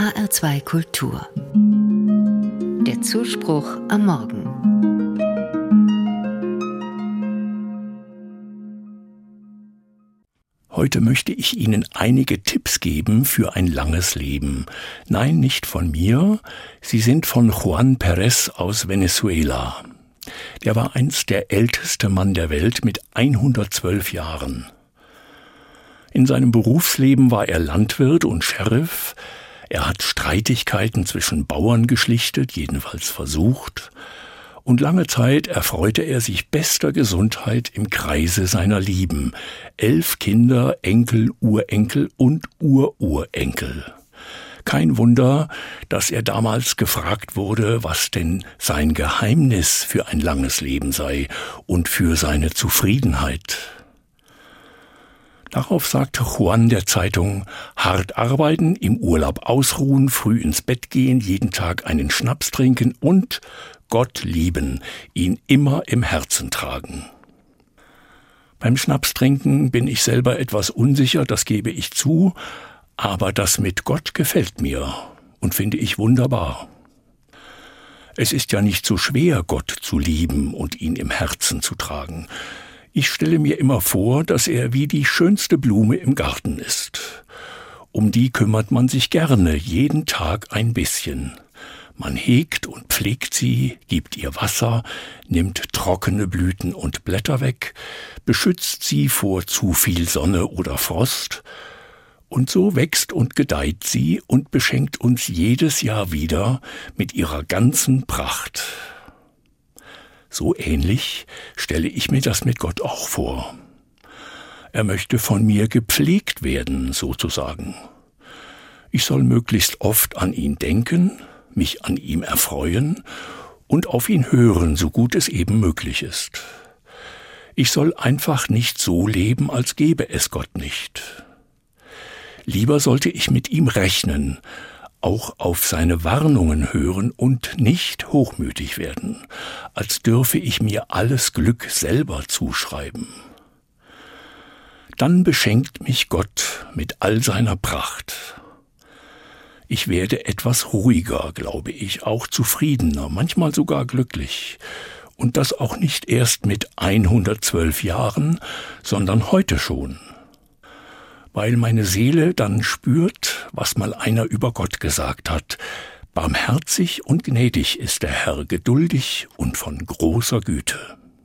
HR2 Kultur. Der Zuspruch am Morgen. Heute möchte ich Ihnen einige Tipps geben für ein langes Leben. Nein, nicht von mir, sie sind von Juan Perez aus Venezuela. Der war einst der älteste Mann der Welt mit 112 Jahren. In seinem Berufsleben war er Landwirt und Sheriff, er hat Streitigkeiten zwischen Bauern geschlichtet, jedenfalls versucht, und lange Zeit erfreute er sich bester Gesundheit im Kreise seiner Lieben, elf Kinder, Enkel, Urenkel und Ururenkel. Kein Wunder, dass er damals gefragt wurde, was denn sein Geheimnis für ein langes Leben sei und für seine Zufriedenheit. Darauf sagte Juan der Zeitung, hart arbeiten, im Urlaub ausruhen, früh ins Bett gehen, jeden Tag einen Schnaps trinken und Gott lieben, ihn immer im Herzen tragen. Beim Schnapstrinken bin ich selber etwas unsicher, das gebe ich zu, aber das mit Gott gefällt mir und finde ich wunderbar. Es ist ja nicht so schwer, Gott zu lieben und ihn im Herzen zu tragen. Ich stelle mir immer vor, dass er wie die schönste Blume im Garten ist. Um die kümmert man sich gerne, jeden Tag ein bisschen. Man hegt und pflegt sie, gibt ihr Wasser, nimmt trockene Blüten und Blätter weg, beschützt sie vor zu viel Sonne oder Frost, und so wächst und gedeiht sie und beschenkt uns jedes Jahr wieder mit ihrer ganzen Pracht. So ähnlich stelle ich mir das mit Gott auch vor. Er möchte von mir gepflegt werden, sozusagen. Ich soll möglichst oft an ihn denken, mich an ihm erfreuen und auf ihn hören, so gut es eben möglich ist. Ich soll einfach nicht so leben, als gäbe es Gott nicht. Lieber sollte ich mit ihm rechnen, auch auf seine Warnungen hören und nicht hochmütig werden, als dürfe ich mir alles Glück selber zuschreiben. Dann beschenkt mich Gott mit all seiner Pracht. Ich werde etwas ruhiger, glaube ich, auch zufriedener, manchmal sogar glücklich. Und das auch nicht erst mit 112 Jahren, sondern heute schon weil meine Seele dann spürt, was mal einer über Gott gesagt hat. Barmherzig und gnädig ist der Herr, geduldig und von großer Güte.